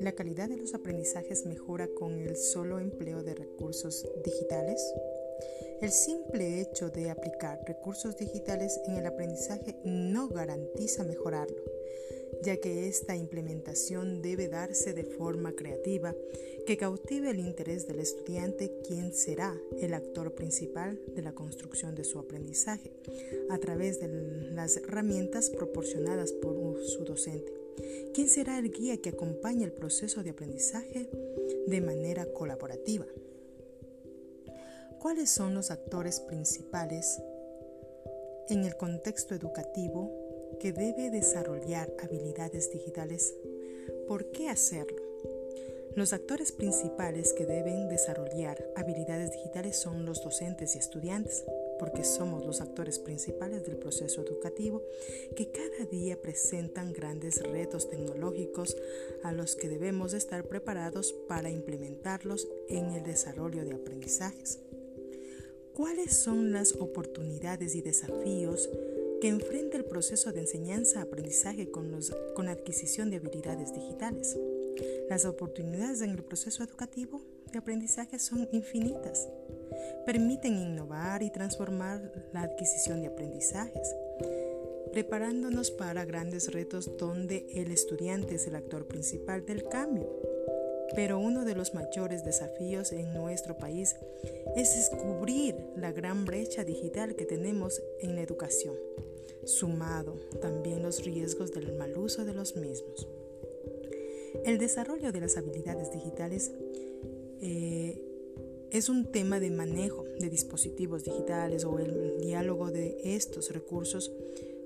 La calidad de los aprendizajes mejora con el solo empleo de recursos digitales. El simple hecho de aplicar recursos digitales en el aprendizaje no garantiza mejorarlo, ya que esta implementación debe darse de forma creativa que cautive el interés del estudiante, quien será el actor principal de la construcción de su aprendizaje, a través de las herramientas proporcionadas por su docente. ¿Quién será el guía que acompañe el proceso de aprendizaje de manera colaborativa? ¿Cuáles son los actores principales en el contexto educativo que debe desarrollar habilidades digitales? ¿Por qué hacerlo? Los actores principales que deben desarrollar habilidades digitales son los docentes y estudiantes, porque somos los actores principales del proceso educativo que cada día presentan grandes retos tecnológicos a los que debemos estar preparados para implementarlos en el desarrollo de aprendizajes. ¿Cuáles son las oportunidades y desafíos que enfrenta el proceso de enseñanza-aprendizaje con, con adquisición de habilidades digitales? Las oportunidades en el proceso educativo de aprendizaje son infinitas. Permiten innovar y transformar la adquisición de aprendizajes, preparándonos para grandes retos donde el estudiante es el actor principal del cambio. Pero uno de los mayores desafíos en nuestro país es descubrir la gran brecha digital que tenemos en la educación, sumado también los riesgos del mal uso de los mismos. El desarrollo de las habilidades digitales eh, es un tema de manejo de dispositivos digitales o el diálogo de estos recursos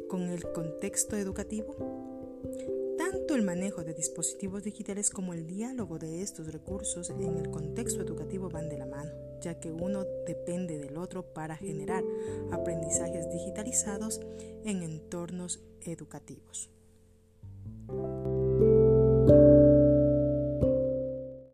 con el contexto educativo. Tanto el manejo de dispositivos digitales como el diálogo de estos recursos en el contexto educativo van de la mano, ya que uno depende del otro para generar aprendizajes en entornos educativos.